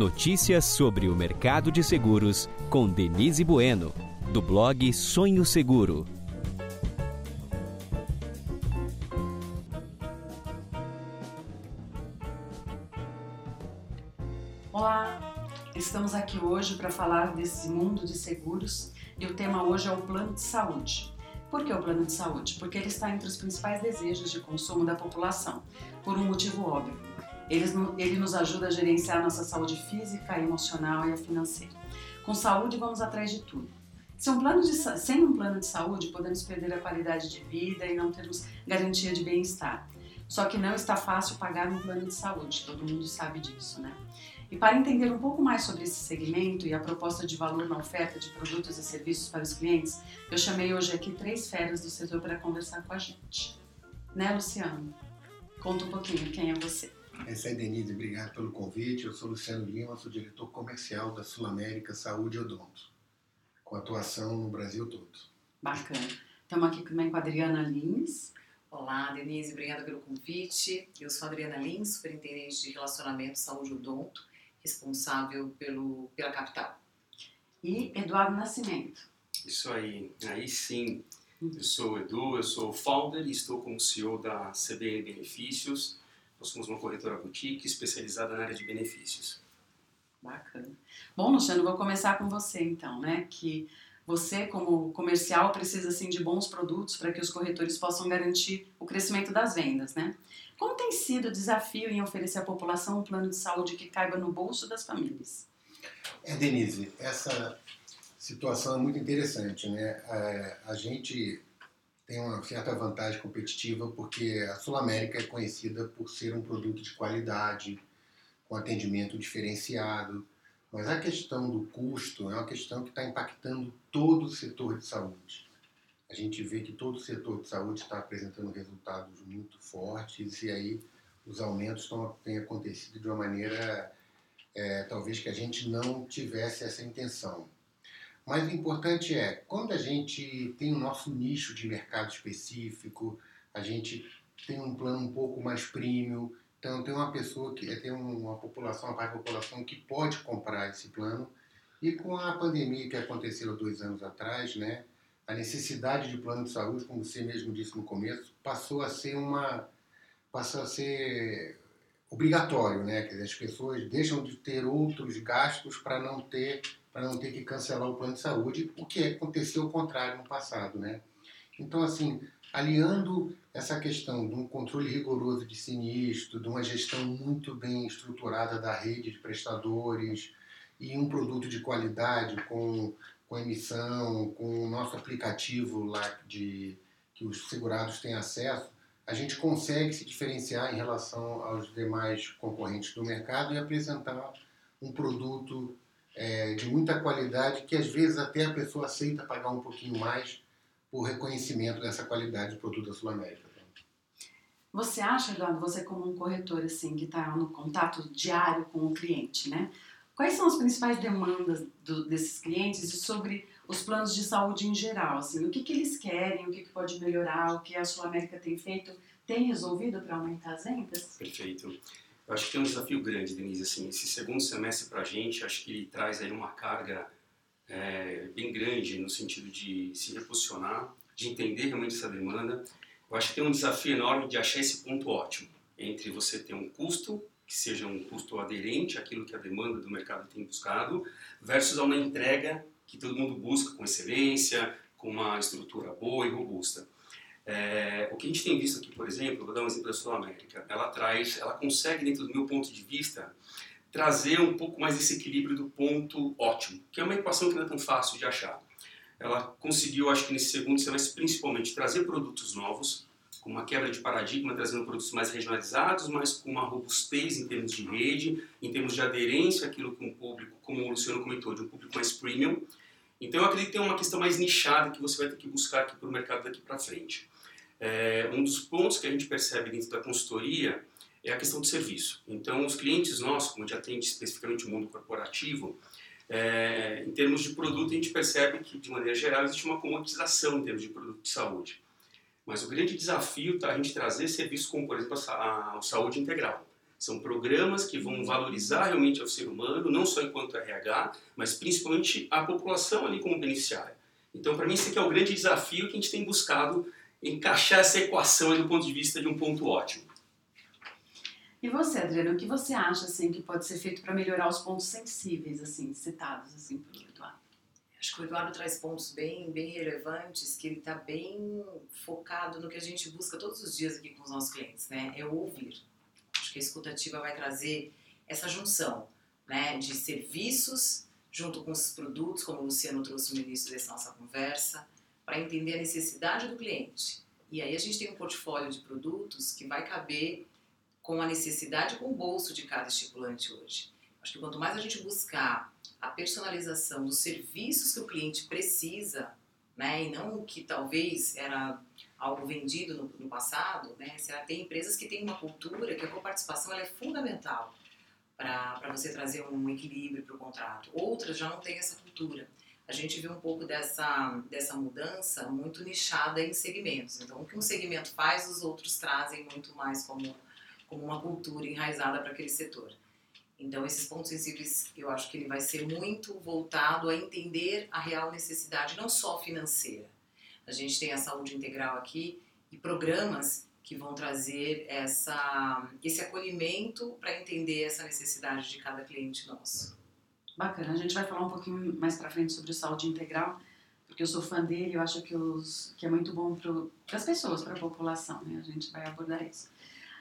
Notícias sobre o mercado de seguros com Denise Bueno, do blog Sonho Seguro. Olá, estamos aqui hoje para falar desse mundo de seguros e o tema hoje é o plano de saúde. Por que o plano de saúde? Porque ele está entre os principais desejos de consumo da população, por um motivo óbvio. Ele nos ajuda a gerenciar nossa saúde física, emocional e financeira. Com saúde, vamos atrás de tudo. Sem um, plano de, sem um plano de saúde, podemos perder a qualidade de vida e não termos garantia de bem-estar. Só que não está fácil pagar um plano de saúde, todo mundo sabe disso, né? E para entender um pouco mais sobre esse segmento e a proposta de valor na oferta de produtos e serviços para os clientes, eu chamei hoje aqui três feras do setor para conversar com a gente. Né, Luciano? Conta um pouquinho quem é você. Essa é Denise, obrigado pelo convite. Eu sou Luciano Lima, sou diretor comercial da Sul América Saúde Odonto, com atuação no Brasil todo. Bacana. Estamos aqui também com a Adriana Lins. Olá, Denise, obrigada pelo convite. Eu sou a Adriana Lins, superintendente de Relacionamento Saúde Odonto responsável pelo, pela capital. E Eduardo Nascimento. Isso aí, aí sim. Eu sou o Edu, eu sou o founder e estou como CEO da CBN Benefícios. Nós somos uma corretora boutique especializada na área de benefícios. Bacana. Bom, Luciano, vou começar com você então, né? Que você, como comercial, precisa assim, de bons produtos para que os corretores possam garantir o crescimento das vendas, né? Como tem sido o desafio em oferecer à população um plano de saúde que caiba no bolso das famílias? É, Denise, essa situação é muito interessante, né? É, a gente tem uma certa vantagem competitiva porque a Sul América é conhecida por ser um produto de qualidade, com atendimento diferenciado, mas a questão do custo é uma questão que está impactando todo o setor de saúde a gente vê que todo o setor de saúde está apresentando resultados muito fortes e aí os aumentos estão, têm acontecido de uma maneira é, talvez que a gente não tivesse essa intenção. Mas o importante é, quando a gente tem o nosso nicho de mercado específico, a gente tem um plano um pouco mais premium, então tem uma pessoa que tem uma população, uma parte da população que pode comprar esse plano. E com a pandemia que aconteceu dois anos atrás, né, a necessidade de plano de saúde, como você mesmo disse no começo, passou a ser uma passou a ser obrigatório, né? Dizer, as pessoas deixam de ter outros gastos para não ter para não ter que cancelar o plano de saúde, o que aconteceu ao contrário no passado, né? Então, assim, aliando essa questão de um controle rigoroso de sinistro, de uma gestão muito bem estruturada da rede de prestadores e um produto de qualidade com com emissão, com o nosso aplicativo lá de, que os segurados têm acesso, a gente consegue se diferenciar em relação aos demais concorrentes do mercado e apresentar um produto é, de muita qualidade que às vezes até a pessoa aceita pagar um pouquinho mais por reconhecimento dessa qualidade do produto da Sul América. Você acha, Eduardo, você como um corretor assim que está no contato diário com o cliente, né? Quais são as principais demandas do, desses clientes sobre os planos de saúde em geral? Assim, o que, que eles querem, o que, que pode melhorar, o que a Sul América tem feito, tem resolvido para aumentar as vendas? Perfeito. Eu acho que tem um desafio grande, Denise. Assim, esse segundo semestre para a gente, acho que ele traz aí uma carga é, bem grande no sentido de se reposicionar, de entender realmente essa demanda. Eu acho que tem um desafio enorme de achar esse ponto ótimo entre você ter um custo que seja um custo aderente àquilo que a demanda do mercado tem buscado, versus a uma entrega que todo mundo busca com excelência, com uma estrutura boa e robusta. É, o que a gente tem visto aqui, por exemplo, vou dar um exemplo da Sul América, ela traz, ela consegue, dentro do meu ponto de vista, trazer um pouco mais esse equilíbrio do ponto ótimo, que é uma equação que não é tão fácil de achar. Ela conseguiu, acho que nesse segundo semestre, principalmente trazer produtos novos, com uma quebra de paradigma, trazendo produtos mais regionalizados, mas com uma robustez em termos de rede, em termos de aderência àquilo com o público, como o Luciano comentou, de um público mais premium. Então eu acredito que tem uma questão mais nichada que você vai ter que buscar aqui para o mercado daqui para frente. É, um dos pontos que a gente percebe dentro da consultoria é a questão do serviço. Então os clientes nossos, como a gente atende especificamente o mundo corporativo, é, em termos de produto a gente percebe que de maneira geral existe uma comodização em termos de produto de saúde. Mas o grande desafio está a gente trazer serviços como, por exemplo, a, a, a saúde integral. São programas que vão valorizar realmente o ser humano, não só enquanto RH, mas principalmente a população ali como beneficiária. Então, para mim, esse aqui é o grande desafio que a gente tem buscado encaixar essa equação do ponto de vista de um ponto ótimo. E você, Adriano, o que você acha assim que pode ser feito para melhorar os pontos sensíveis assim citados assim pelo Eduardo? Acho que o Eduardo traz pontos bem, bem relevantes, que ele está bem focado no que a gente busca todos os dias aqui com os nossos clientes, né? É ouvir. Acho que a escutativa vai trazer essa junção, né, de serviços junto com os produtos, como o Luciano trouxe no início dessa nossa conversa, para entender a necessidade do cliente. E aí a gente tem um portfólio de produtos que vai caber com a necessidade com o bolso de cada estipulante hoje. Acho que quanto mais a gente buscar a personalização dos serviços que o cliente precisa, né, e não o que talvez era algo vendido no, no passado, né, você tem empresas que têm uma cultura que a coparticipação é fundamental para você trazer um equilíbrio para o contrato. Outras já não têm essa cultura. A gente vê um pouco dessa, dessa mudança muito nichada em segmentos. Então, o que um segmento faz, os outros trazem muito mais como, como uma cultura enraizada para aquele setor. Então, esses pontos sensíveis, eu acho que ele vai ser muito voltado a entender a real necessidade, não só financeira. A gente tem a saúde integral aqui e programas que vão trazer essa, esse acolhimento para entender essa necessidade de cada cliente nosso. Bacana, a gente vai falar um pouquinho mais para frente sobre saúde integral, porque eu sou fã dele, eu acho que, os, que é muito bom para as pessoas, para a população, né? A gente vai abordar isso.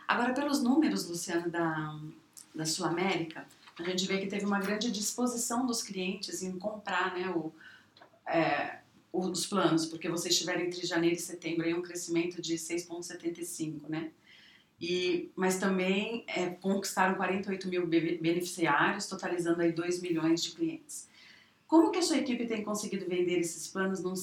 Agora, pelos números, Luciano, da, da Sul América, a gente vê que teve uma grande disposição dos clientes em comprar né, o, é, os planos, porque vocês tiveram entre janeiro e setembro aí um crescimento de 6,75, né? E, mas também é, conquistaram 48 mil beneficiários, totalizando aí 2 milhões de clientes. Como que a sua equipe tem conseguido vender esses planos num,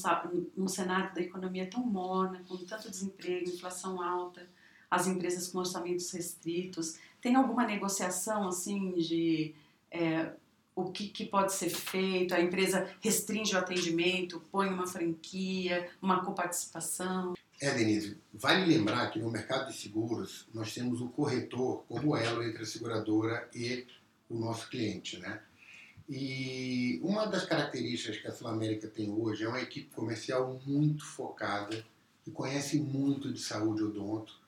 num cenário da economia tão morna, com tanto desemprego, inflação alta, as empresas com orçamentos restritos? Tem alguma negociação assim de é, o que, que, pode ser feito? A empresa restringe o atendimento, põe uma franquia, uma coparticipação? É, Denise, vale lembrar que no mercado de seguros nós temos o corretor como elo entre a seguradora e o nosso cliente, né? E uma das características que a Sul América tem hoje é uma equipe comercial muito focada, que conhece muito de saúde odonto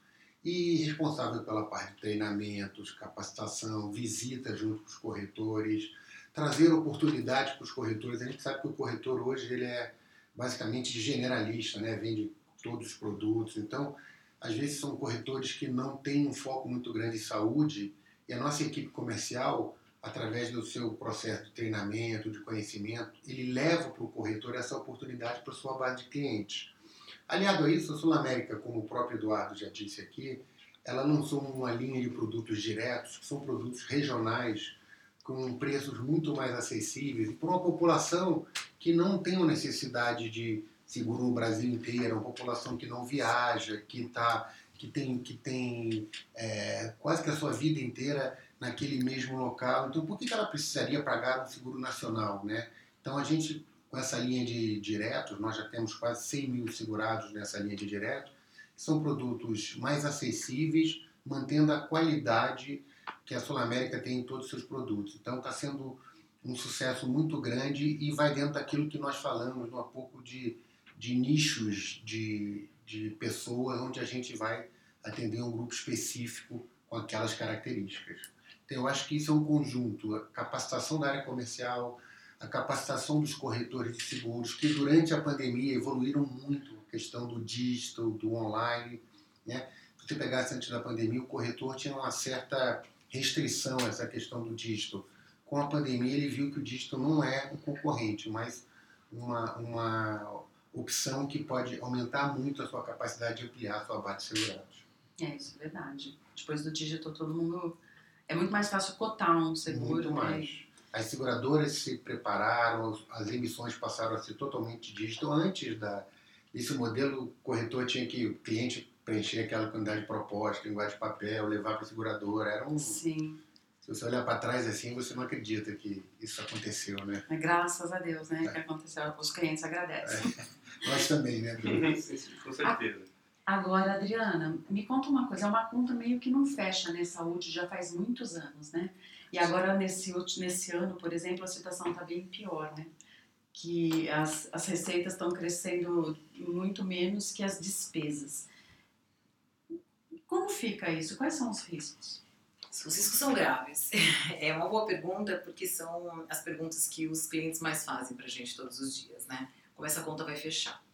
e responsável pela parte de treinamentos, capacitação, visita junto com os corretores, trazer oportunidades para os corretores. A gente sabe que o corretor hoje ele é basicamente generalista, né? vende todos os produtos. Então, às vezes são corretores que não têm um foco muito grande em saúde e a nossa equipe comercial, através do seu processo de treinamento, de conhecimento, ele leva para o corretor essa oportunidade para sua base de clientes. Aliado a isso, a Sul América, como o próprio Eduardo já disse aqui, ela lançou uma linha de produtos diretos, que são produtos regionais, com preços muito mais acessíveis, para uma população que não tem necessidade de seguro no Brasil inteiro, uma população que não viaja, que, tá, que tem, que tem é, quase que a sua vida inteira naquele mesmo local. Então, por que ela precisaria pagar um seguro nacional? Né? Então, a gente, com essa linha de diretos, nós já temos quase 100 mil segurados nessa linha de direto, são produtos mais acessíveis, mantendo a qualidade que a Sul América tem em todos os seus produtos. Então está sendo um sucesso muito grande e vai dentro daquilo que nós falamos, um pouco de, de nichos de, de pessoas, onde a gente vai atender um grupo específico com aquelas características. Então, eu acho que isso é um conjunto, a capacitação da área comercial, a capacitação dos corretores de seguros, que durante a pandemia evoluíram muito, a questão do digital, do online. Né? Se você pegasse antes da pandemia, o corretor tinha uma certa restrição essa questão do dígito. Com a pandemia, ele viu que o dígito não é um concorrente, mas uma, uma opção que pode aumentar muito a sua capacidade de ampliar a sua base de segurados. É, isso é verdade. Depois do dígito, todo mundo. É muito mais fácil cotar um seguro. Muito né? mais. As seguradoras se prepararam, as emissões passaram a ser totalmente dígito. Antes da, desse modelo, o corretor tinha que, o cliente preencher aquela quantidade de proposta, linguagem de papel, levar para a seguradora. Era um. Sim. Se você olhar para trás assim, você não acredita que isso aconteceu, né? É, graças a Deus, né? É. Que aconteceu. Os clientes agradecem. É. Nós também, né, Com certeza. Agora, Adriana, me conta uma coisa, é uma conta meio que não fecha, né? Saúde já faz muitos anos, né? E agora, nesse, nesse ano, por exemplo, a situação está bem pior, né? Que as, as receitas estão crescendo muito menos que as despesas. Como fica isso? Quais são os riscos? Os riscos são graves. É uma boa pergunta porque são as perguntas que os clientes mais fazem para a gente todos os dias, né? Como essa conta vai fechar?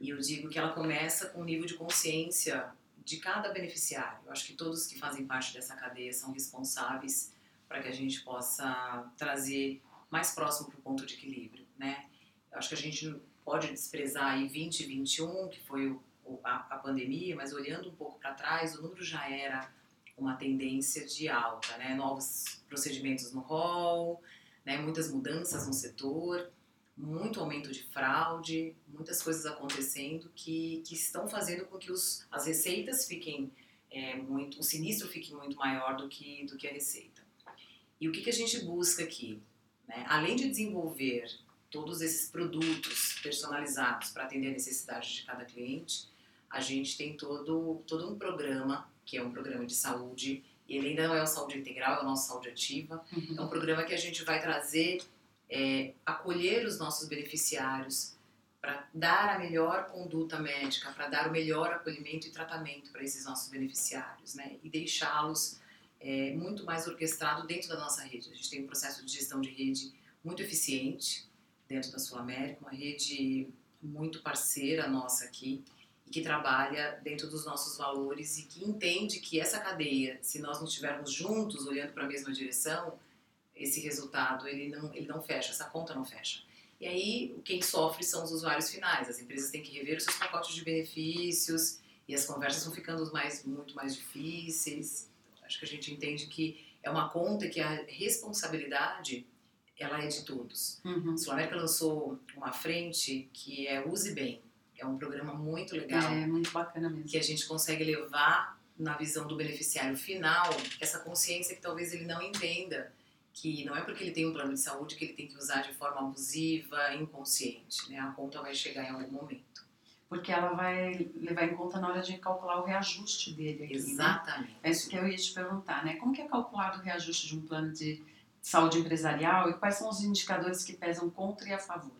E eu digo que ela começa com o nível de consciência de cada beneficiário. Eu acho que todos que fazem parte dessa cadeia são responsáveis para que a gente possa trazer mais próximo para o ponto de equilíbrio, né? Eu acho que a gente pode desprezar aí 2021, que foi o, a, a pandemia, mas olhando um pouco para trás, o número já era uma tendência de alta, né? Novos procedimentos no rol, né? Muitas mudanças no setor, muito aumento de fraude, muitas coisas acontecendo que, que estão fazendo com que os, as receitas fiquem é, muito, o sinistro fique muito maior do que, do que a receita. E o que, que a gente busca aqui? Né? Além de desenvolver todos esses produtos personalizados para atender a necessidade de cada cliente, a gente tem todo, todo um programa, que é um programa de saúde, e ele ainda não é o saúde integral, é o nosso saúde ativa. Uhum. É um programa que a gente vai trazer, é, acolher os nossos beneficiários para dar a melhor conduta médica, para dar o melhor acolhimento e tratamento para esses nossos beneficiários, né? E deixá-los é, muito mais orquestrado dentro da nossa rede. A gente tem um processo de gestão de rede muito eficiente dentro da Sul América, uma rede muito parceira nossa aqui que trabalha dentro dos nossos valores e que entende que essa cadeia, se nós não estivermos juntos olhando para a mesma direção, esse resultado ele não ele não fecha, essa conta não fecha. E aí quem sofre são os usuários finais. As empresas têm que rever os seus pacotes de benefícios e as conversas vão ficando mais muito mais difíceis. Acho que a gente entende que é uma conta que a responsabilidade ela é de todos. Uhum. A Sul América lançou uma frente que é Use Bem. É um programa muito legal. É, muito bacana mesmo. Que a gente consegue levar na visão do beneficiário final essa consciência que talvez ele não entenda que não é porque ele tem um plano de saúde que ele tem que usar de forma abusiva, inconsciente. Né? A conta vai chegar em algum momento porque ela vai levar em conta na hora de calcular o reajuste dele aqui. Né? Exatamente. Né? É isso que eu ia te perguntar, né? Como que é calculado o reajuste de um plano de saúde empresarial e quais são os indicadores que pesam contra e a favor?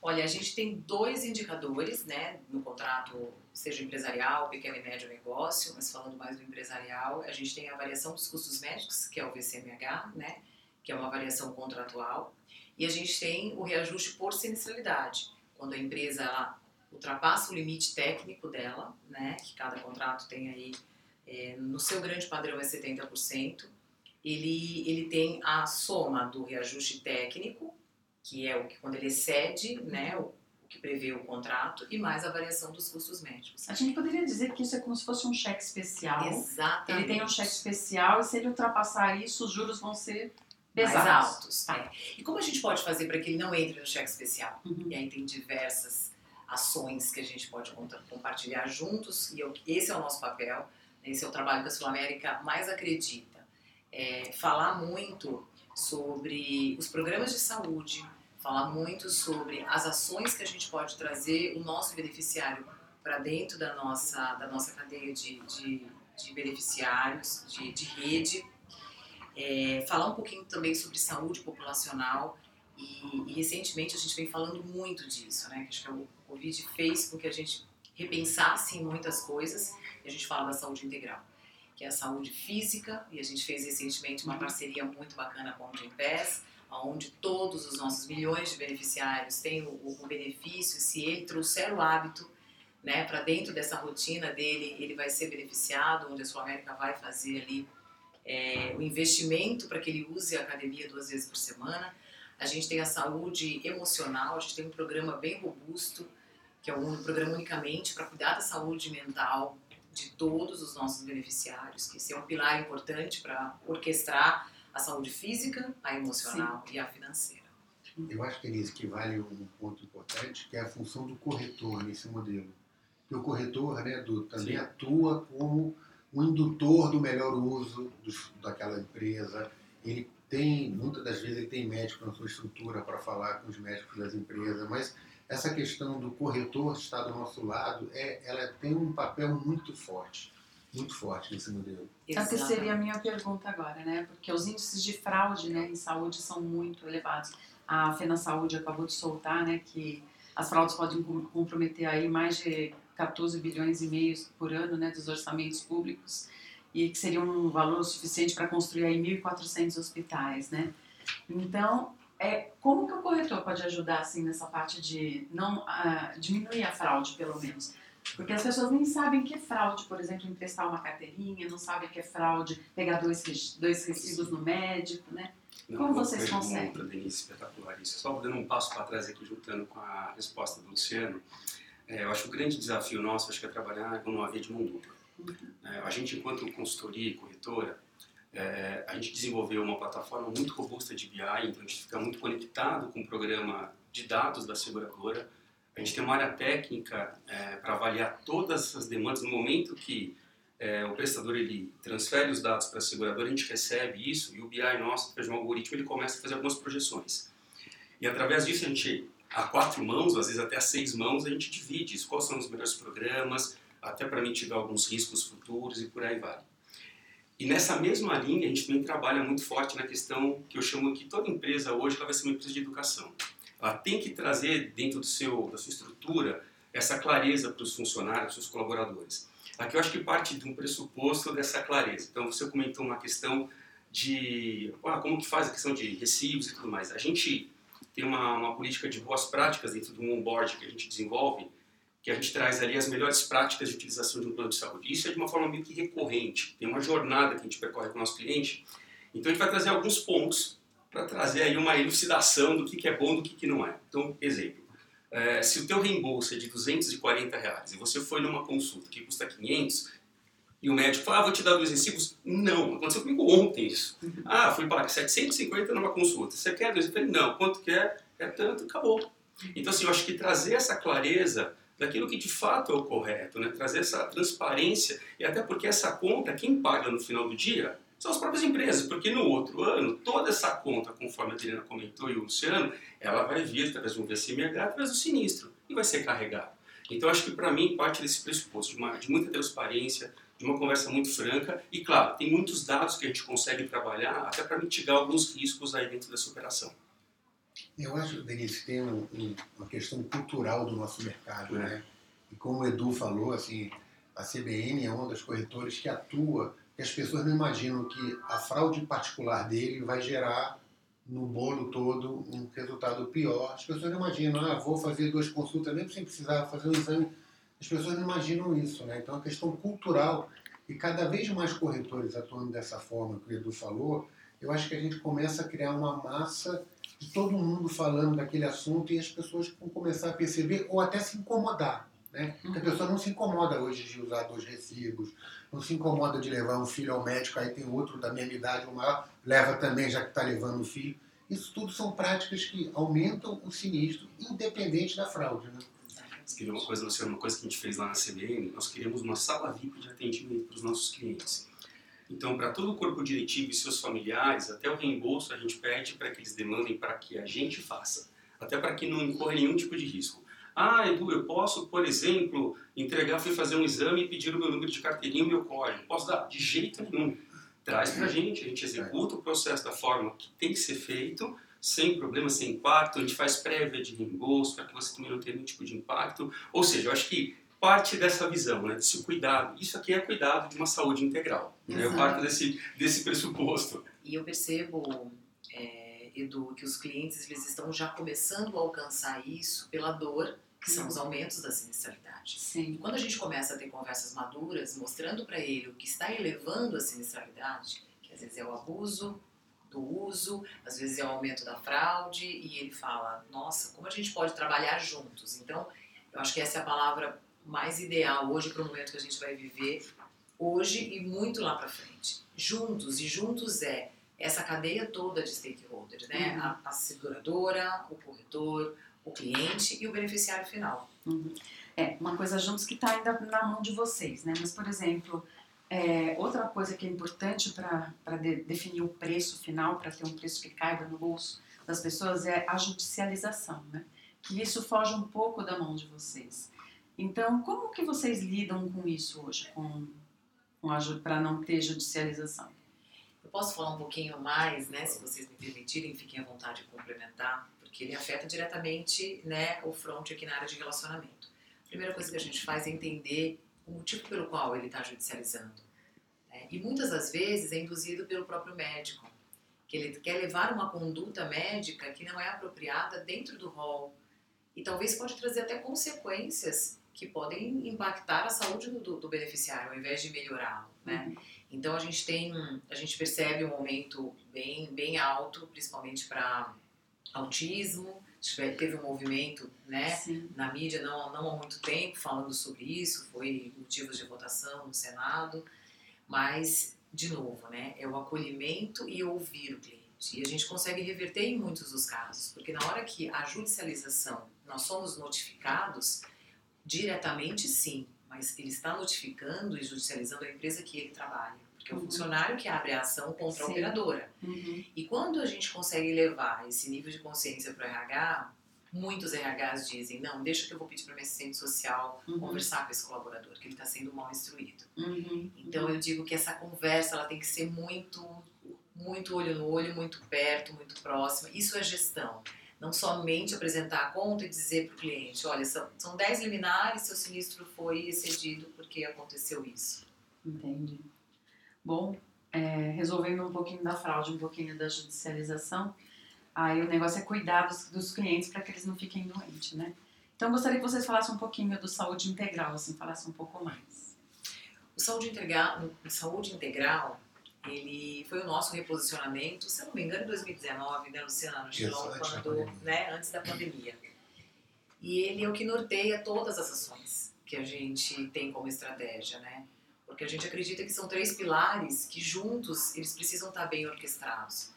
Olha, a gente tem dois indicadores, né, no contrato, seja empresarial, pequeno e médio negócio, mas falando mais do empresarial, a gente tem a variação dos custos médicos, que é o VCMH, né, que é uma variação contratual, e a gente tem o reajuste por sinistralidade, quando a empresa ela ultrapassa o limite técnico dela, né, que cada contrato tem aí, é, no seu grande padrão é 70%, ele, ele tem a soma do reajuste técnico, que é o que quando ele excede, né, o, que prevê o contrato, e mais a variação dos custos médicos. A gente poderia dizer que isso é como se fosse um cheque especial. Exatamente. Ele tem um cheque especial e se ele ultrapassar isso, os juros vão ser pesados. mais altos. É. E como a gente pode fazer para que ele não entre no cheque especial? Uhum. E aí tem diversas ações que a gente pode compartilhar juntos, e eu, esse é o nosso papel, esse é o trabalho que a Sul América mais acredita. É, falar muito sobre os programas de saúde, falar muito sobre as ações que a gente pode trazer o nosso beneficiário para dentro da nossa, da nossa cadeia de, de, de beneficiários, de, de rede. É, falar um pouquinho também sobre saúde populacional e, e, recentemente a gente vem falando muito disso, né? Acho que o Covid fez com que a gente repensasse em muitas coisas. E a gente fala da saúde integral, que é a saúde física. E a gente fez recentemente uma parceria muito bacana com o Gimpass, onde todos os nossos milhões de beneficiários têm o, o benefício. Se ele trouxer o hábito né, para dentro dessa rotina dele, ele vai ser beneficiado, onde a Sul América vai fazer ali é, o investimento para que ele use a academia duas vezes por semana a gente tem a saúde emocional, a gente tem um programa bem robusto, que é um programa unicamente para cuidar da saúde mental de todos os nossos beneficiários, que esse é um pilar importante para orquestrar a saúde física, a emocional Sim. e a financeira. Eu acho, Denise, que vale um ponto importante, que é a função do corretor nesse modelo. Porque o corretor né, do, também Sim. atua como um indutor do melhor uso dos, daquela empresa, ele tem, muitas das vezes ele tem médico na sua estrutura para falar com os médicos das empresas, mas essa questão do corretor estar do nosso lado, é, ela tem um papel muito forte, muito forte nesse modelo. Essa seria a minha pergunta agora, né? Porque os índices de fraude né, em saúde são muito elevados. A Fena Saúde acabou de soltar né, que as fraudes podem comprometer aí mais de 14 bilhões e meio por ano né, dos orçamentos públicos e que seria um valor suficiente para construir aí 1.400 hospitais, né? Então, é, como que o corretor pode ajudar assim nessa parte de não uh, diminuir a fraude, pelo menos? Porque as pessoas nem sabem que é fraude, por exemplo, emprestar uma carteirinha, não sabem que é fraude pegar dois, dois recibos no médico, né? Não, Como vocês conseguem? Pergunta, Denise, espetacular isso. Só dando um passo para trás aqui, juntando com a resposta do Luciano, é, eu acho que o grande desafio nosso acho que é trabalhar com uma via de mão dupla. Uhum. É, a gente, enquanto consultoria e corretora, é, a gente desenvolveu uma plataforma muito robusta de BI, então a gente fica muito conectado com o programa de dados da seguradora. A gente tem uma área técnica é, para avaliar todas as demandas no momento que é, o prestador ele transfere os dados para a seguradora, a gente recebe isso e o BI nosso, através de um algoritmo, ele começa a fazer algumas projeções. E através disso a gente, a quatro mãos, às vezes até a seis mãos, a gente divide isso, quais são os melhores programas, até para mitigar alguns riscos futuros e por aí vai. E nessa mesma linha, a gente também trabalha muito forte na questão que eu chamo que toda empresa hoje ela vai ser uma empresa de educação. Ela tem que trazer dentro do seu, da sua estrutura essa clareza para os funcionários, para os colaboradores. Aqui eu acho que parte de um pressuposto dessa clareza. Então, você comentou uma questão de ah, como que faz a questão de recibos e tudo mais. A gente tem uma, uma política de boas práticas dentro do onboard que a gente desenvolve, que a gente traz ali as melhores práticas de utilização de um plano de saúde. Isso é de uma forma meio que recorrente, tem uma jornada que a gente percorre com o nosso cliente. Então a gente vai trazer alguns pontos para trazer aí uma elucidação do que, que é bom do que, que não é. Então, exemplo, é, se o teu reembolso é de 240 reais e você foi numa consulta que custa 500 e o médico fala, ah, vou te dar dois recibos, não, aconteceu comigo ontem isso. Ah, fui pagar 750 numa consulta, você quer dois? Eu falei, não, quanto quer? É tanto, acabou. Então, assim, eu acho que trazer essa clareza daquilo que de fato é o correto, né? trazer essa transparência e até porque essa conta, quem paga no final do dia são as próprias empresas, porque no outro ano, toda essa conta, conforme a Adriana comentou e o Luciano, ela vai vir através de um VCMH, através do sinistro, e vai ser carregado. Então, acho que para mim, parte desse pressuposto de, uma, de muita transparência, de uma conversa muito franca, e claro, tem muitos dados que a gente consegue trabalhar até para mitigar alguns riscos aí dentro dessa operação. Eu acho, Denise, que tem um, um, uma questão cultural do nosso mercado, é. né? E como o Edu falou, assim, a CBN é uma das corretoras que atua, que as pessoas não imaginam que a fraude particular dele vai gerar no bolo todo um resultado pior. As pessoas não imaginam, ah, vou fazer duas consultas, mesmo sem precisar fazer um exame. As pessoas não imaginam isso, né? Então, é questão cultural. E cada vez mais corretores atuando dessa forma que o Edu falou, eu acho que a gente começa a criar uma massa de todo mundo falando daquele assunto e as pessoas vão começar a perceber ou até se incomodar. Né? Porque a uhum. pessoa não se incomoda hoje de usar dois recibos, não se incomoda de levar um filho ao médico, aí tem outro da mesma idade, o maior, leva também já que está levando o filho. Isso tudo são práticas que aumentam o sinistro, independente da fraude. Né? Você queria uma coisa, Luciano, uma coisa que a gente fez lá na CBN, nós queríamos uma sala VIP de atendimento para os nossos clientes. Então, para todo o corpo diretivo e seus familiares, até o reembolso a gente pede para que eles demandem para que a gente faça, até para que não incorra nenhum tipo de risco. Ah, Edu, eu posso, por exemplo, entregar, fui fazer um exame e pedir o meu número de carteirinha e o meu código. Posso dar? De jeito nenhum. Traz para a gente, a gente executa o processo da forma que tem que ser feito, sem problema, sem impacto, a gente faz prévia de reembolso para que você também não tenha nenhum tipo de impacto. Ou seja, eu acho que parte dessa visão, né, desse cuidado. Isso aqui é cuidado de uma saúde integral. Né? Eu parto desse, desse pressuposto. E eu percebo, é, Edu, que os clientes eles estão já começando a alcançar isso pela dor, que são os aumentos da sinistralidade. Sim. E quando a gente começa a ter conversas maduras, mostrando para ele o que está elevando a sinistralidade, que às vezes é o abuso do uso, às vezes é o aumento da fraude, e ele fala, nossa, como a gente pode trabalhar juntos? Então, eu acho que essa é a palavra mais ideal hoje para o momento que a gente vai viver hoje e muito lá para frente. Juntos, e juntos é essa cadeia toda de stakeholders, né? Uhum. A, a, seguradora, o corretor, o cliente e o beneficiário final. Uhum. É, uma coisa juntos que está ainda na mão de vocês, né? Mas, por exemplo, é, outra coisa que é importante para de, definir o preço final, para ter um preço que caiba no bolso das pessoas, é a judicialização, né? que isso foge um pouco da mão de vocês. Então, como que vocês lidam com isso hoje, com, com para não ter judicialização? Eu posso falar um pouquinho mais, né, se vocês me permitirem, fiquem à vontade de complementar, porque ele afeta diretamente né, o front aqui na área de relacionamento. A primeira coisa que a gente faz é entender o motivo pelo qual ele está judicializando. Né? E muitas das vezes é induzido pelo próprio médico, que ele quer levar uma conduta médica que não é apropriada dentro do rol. E talvez pode trazer até consequências que podem impactar a saúde do, do beneficiário, ao invés de melhorá-lo, né? Uhum. Então a gente tem, a gente percebe um aumento bem, bem alto, principalmente para autismo. Teve um movimento, né, Sim. na mídia não, não há muito tempo falando sobre isso, foi motivos de votação no Senado, mas de novo, né, é o acolhimento e ouvir o cliente. E a gente consegue reverter em muitos dos casos, porque na hora que a judicialização, nós somos notificados, Diretamente, sim, mas ele está notificando e judicializando a empresa que ele trabalha. Porque é o funcionário que abre a ação contra sim. a operadora. Uhum. E quando a gente consegue levar esse nível de consciência para o RH, muitos RHs dizem: não, deixa que eu vou pedir para minha assistente social uhum. conversar com esse colaborador, que ele está sendo mal instruído. Uhum. Então eu digo que essa conversa ela tem que ser muito, muito olho no olho, muito perto, muito próxima. Isso é gestão. Não somente apresentar a conta e dizer para o cliente, olha, são, são 10 liminares, seu sinistro foi excedido porque aconteceu isso. Entendi. Bom, é, resolvendo um pouquinho da fraude, um pouquinho da judicialização, aí o negócio é cuidar dos, dos clientes para que eles não fiquem doentes, né? Então, gostaria que vocês falassem um pouquinho do saúde integral, assim, falassem um pouco mais. O saúde integral, saúde integral ele foi o nosso reposicionamento, se eu não me engano, em 2019, né, Luciana, no Chilão, quando, né, antes da pandemia. E ele é o que norteia todas as ações que a gente tem como estratégia, né? Porque a gente acredita que são três pilares que juntos eles precisam estar bem orquestrados.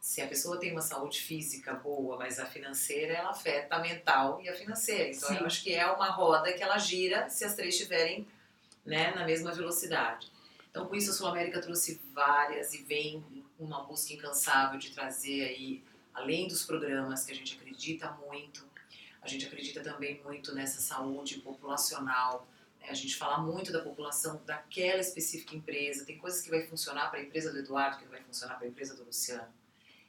Se a pessoa tem uma saúde física boa, mas a financeira ela afeta a mental e a financeira. Então Sim. eu acho que é uma roda que ela gira se as três estiverem né, na mesma velocidade. Então, com isso, a Sul América trouxe várias e vem uma busca incansável de trazer aí, além dos programas que a gente acredita muito, a gente acredita também muito nessa saúde populacional. A gente fala muito da população daquela específica empresa. Tem coisas que vai funcionar para a empresa do Eduardo que não vai funcionar para a empresa do Luciano.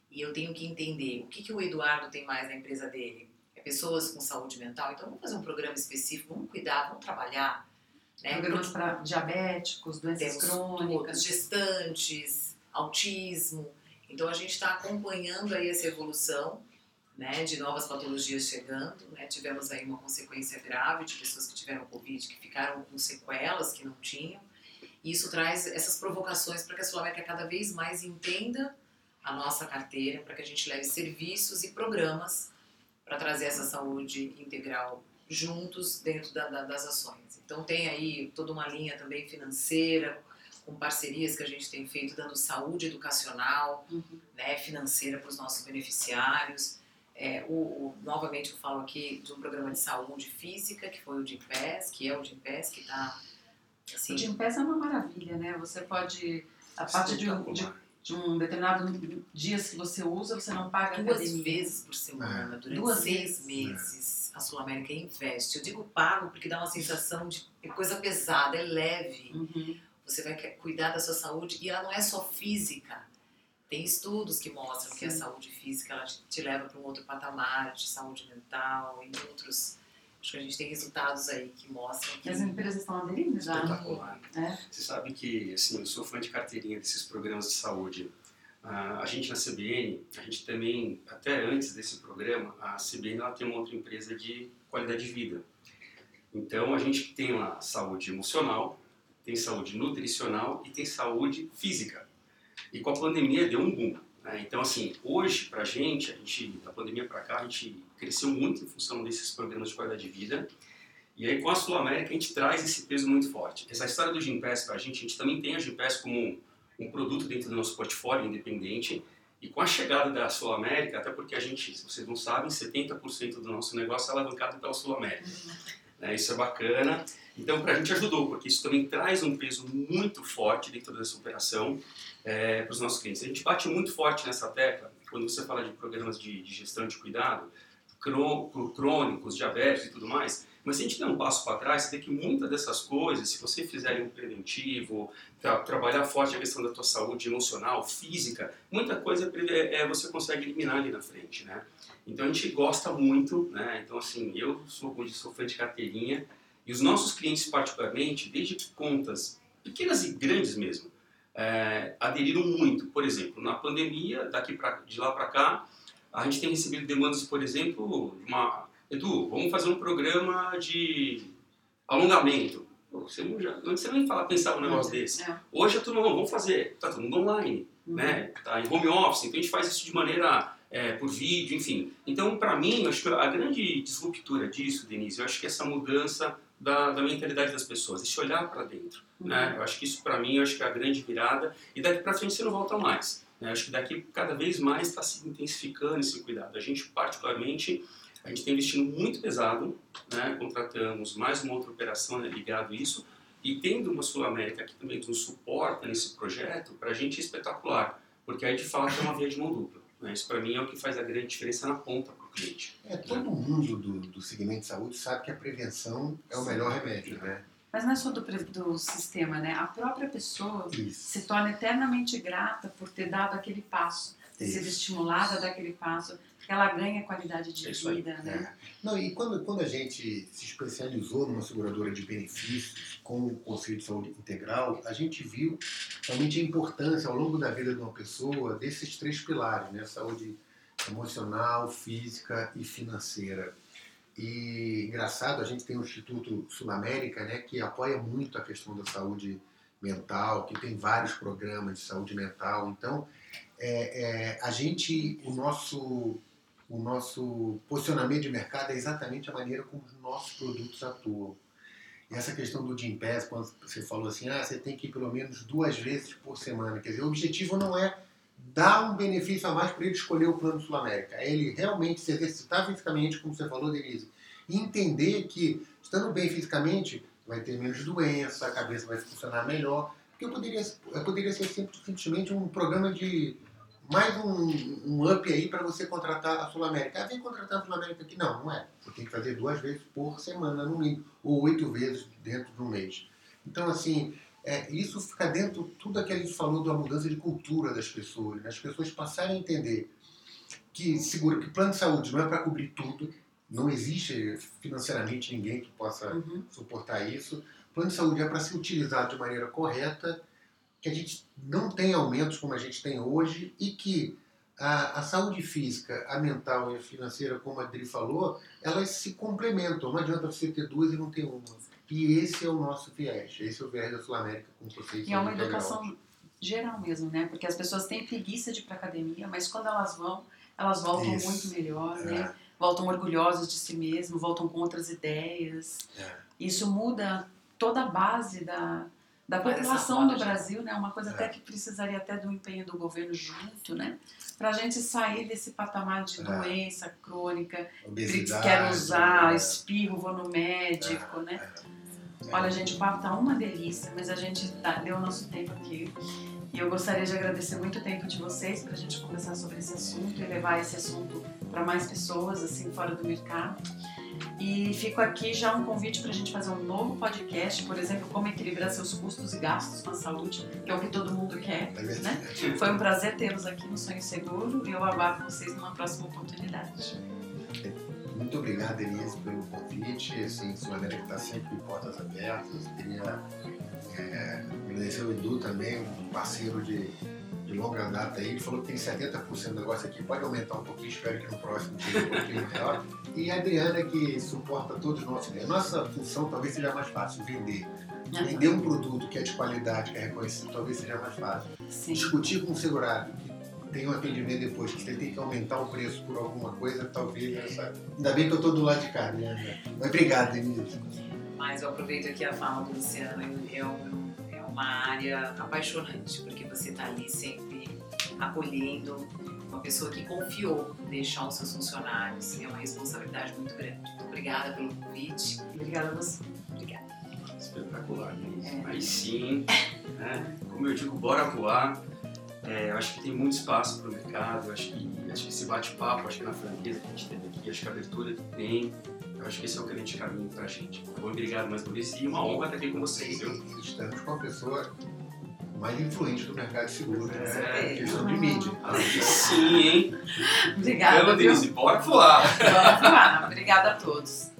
E eu tenho que entender o que, que o Eduardo tem mais na empresa dele. É pessoas com saúde mental. Então, vamos fazer um programa específico, vamos cuidar, vamos trabalhar né? Programas para diabéticos, doenças crônicas. gestantes, autismo. Então a gente está acompanhando aí essa evolução né, de novas patologias chegando. Né? Tivemos aí uma consequência grave de pessoas que tiveram Covid, que ficaram com sequelas que não tinham. E isso traz essas provocações para que a Sul América cada vez mais entenda a nossa carteira, para que a gente leve serviços e programas para trazer essa saúde integral juntos dentro da, da, das ações. Então tem aí toda uma linha também financeira, com parcerias que a gente tem feito dando saúde educacional, uhum. né, financeira para os nossos beneficiários. É, o, o, novamente eu falo aqui de um programa de saúde física, que foi o Gimpass, que é o Gimpass, que está... Assim, o Gimpass é uma maravilha, né? Você pode, a partir de, de, de um determinado dias que você usa, você não paga Duas academia. vezes por semana, é. durante Duas seis vezes. meses. É a Sul América investe. Eu digo pago porque dá uma sensação de coisa pesada, é leve. Uhum. Você vai cuidar da sua saúde e ela não é só física. Tem estudos que mostram Sim. que a saúde física ela te, leva para um outro patamar de saúde mental e outros. Acho que a gente tem resultados aí que mostram que. as empresas estão aderindo já. Espetacular. É. Você sabe que, assim, eu sou fã de carteirinha desses programas de saúde. a gente na CBN, a gente também, até antes desse programa, a CBN ela tem uma outra empresa de qualidade de vida. Então a gente tem uma saúde emocional, tem saúde nutricional e tem saúde física. E com a pandemia deu um boom. Né? Então assim, hoje gente, a gente, da pandemia para cá, a gente cresceu muito em função desses programas de qualidade de vida. E aí com a Sul América a gente traz esse peso muito forte. Essa história do Gimpass para a gente, a gente também tem a Gimpass como um produto dentro do nosso portfólio independente. E com a chegada da Sul América, até porque a gente, se vocês não sabem, 70% do nosso negócio é alavancado pela Sul América. Né? Isso é bacana. Então, para a gente ajudou, porque isso também traz um peso muito forte dentro dessa operação é, para os nossos clientes. A gente bate muito forte nessa tecla, quando você fala de programas de, de gestão de cuidado, crônicos, diabetes e tudo mais. Mas se a gente der um passo para trás, você vê que muitas dessas coisas, se você fizer um preventivo, tra trabalhar forte a questão da tua saúde emocional, física, muita coisa é, é, você consegue eliminar ali na frente, né? Então a gente gosta muito, né? Então assim, eu sou, sou fã de carteirinha e os nossos clientes particularmente, desde contas pequenas e grandes mesmo, é, aderiram muito. Por exemplo, na pandemia, daqui pra, de lá para cá, a gente tem recebido demandas, por exemplo, uma Edu, vamos fazer um programa de alongamento. Você não, já, você nem fala, pensar um negócio desse. É. Hoje a turma, vamos fazer, tá todo mundo online, uhum. né? Tá em home office, então a gente faz isso de maneira é, por vídeo, enfim. Então, para mim, acho que a grande disruptura disso, Denise, eu acho que essa mudança da, da mentalidade das pessoas, esse olhar para dentro, uhum. né? Eu acho que isso, para mim, eu acho que é a grande virada. E daqui para frente você não volta mais. Né? Eu acho que daqui cada vez mais está se intensificando esse cuidado. A gente, particularmente, a gente tem investindo muito pesado, né? contratamos mais uma outra operação né, ligado a isso, e tendo uma Sul América que também nos suporta nesse projeto, para a gente é espetacular, porque aí de fato é uma via de mão dupla. Né? Isso para mim é o que faz a grande diferença na ponta para o cliente. É, todo mundo do, do segmento de saúde sabe que a prevenção é o melhor remédio, né? Mas não é só do, do sistema, né? A própria pessoa Isso. se torna eternamente grata por ter dado aquele passo, ter sido estimulada daquele passo, porque ela ganha qualidade de vida, né? É. Não, e quando, quando a gente se especializou numa seguradora de benefícios com o conceito de saúde integral, a gente viu realmente a importância ao longo da vida de uma pessoa desses três pilares, né? Saúde emocional, física e financeira. E engraçado, a gente tem o Instituto Sul-América, né, que apoia muito a questão da saúde mental, que tem vários programas de saúde mental. Então, é, é, a gente, o nosso, o nosso posicionamento de mercado é exatamente a maneira como os nossos produtos atuam. E essa questão do Jim Pass, quando você falou assim, ah, você tem que ir pelo menos duas vezes por semana. Quer dizer, o objetivo não é dar um benefício a mais para ele escolher o plano Sul-América. É ele realmente se exercitar fisicamente, como você falou, Denise, e entender que, estando bem fisicamente, vai ter menos doença, a cabeça vai funcionar melhor. Porque poderia, poderia ser simplesmente um programa de mais um, um up aí para você contratar a Sul América. Ah, vem contratar a Sul América aqui. Não, não é. Você tem que fazer duas vezes por semana, no mínimo, ou oito vezes dentro de um mês. Então, assim, é, isso fica dentro tudo aquilo que a gente falou da mudança de cultura das pessoas, né? as pessoas passarem a entender que segura que plano de saúde não é para cobrir tudo, não existe financeiramente ninguém que possa uhum. suportar isso. Plano de saúde é para ser utilizado de maneira correta, que a gente não tem aumentos como a gente tem hoje e que a, a, saúde física, a mental e a financeira, como a Adri falou, elas se complementam. Não adianta você ter duas e não ter uma. E esse é o nosso viés, esse é o viés da Sul-América, como vocês E é uma educação geral mesmo, né? Porque as pessoas têm preguiça de ir para academia, mas quando elas vão, elas voltam Isso. muito melhor, né? é. né? Voltam orgulhosas de si mesmo, voltam com outras ideias. É. Isso muda toda a base da, da população do Brasil, né? Uma coisa é. até que precisaria até do empenho do governo junto, né? Para a gente sair desse patamar de é. doença crônica, Obesidade, quero usar, é. espirro, vou no médico, é. né? Olha, gente, o papo tá uma delícia, mas a gente tá, deu o nosso tempo aqui. E eu gostaria de agradecer muito o tempo de vocês para a gente conversar sobre esse assunto e levar esse assunto para mais pessoas, assim, fora do mercado. E fico aqui já um convite para a gente fazer um novo podcast, por exemplo, como equilibrar seus custos e gastos com a saúde, que é o que todo mundo quer. É né? Foi um prazer tê-los aqui no Sonho Seguro e eu aguardo vocês numa próxima oportunidade. Muito obrigado, Denise, pelo convite. Assim, Sul América está sempre com portas abertas. Queria é, agradecer o Edu também, um parceiro de, de longa data aí. Ele falou que tem 70% do negócio aqui, pode aumentar um pouquinho, espero que no próximo seja um pouquinho maior. E a Adriana, que suporta todos os nossos. Nossa função talvez seja mais fácil, vender. Vender um produto que é de qualidade, que é reconhecido, talvez seja mais fácil. Sim. Discutir com o segurado, tem um atendimento depois, que você tem que aumentar o preço por alguma coisa, talvez essa. Ainda bem que eu estou do lado de cá, né? Mas obrigado, Denise. Mas eu aproveito aqui a fala do Luciano, é, um, é uma área apaixonante, porque você está ali sempre acolhendo uma pessoa que confiou deixar os seus funcionários. É uma responsabilidade muito grande. Muito obrigada pelo convite. Obrigada a você. Obrigada. Espetacular, Denise. É. Aí sim, né? como eu digo, bora voar. É, eu acho que tem muito espaço para o mercado, eu acho que acho que esse bate-papo, acho que na franqueza que a gente teve aqui, acho que a abertura que tem, eu acho que esse é o grande caminho pra gente. Obrigado mais uma vez e uma honra estar aqui com vocês, viu? Estamos com a pessoa mais influente do mercado de seguros, né? certeza. questão de mídia. Aí sim, hein? Obrigada, Ela? Denise, bora voar! Vamos lá. Obrigada a todos.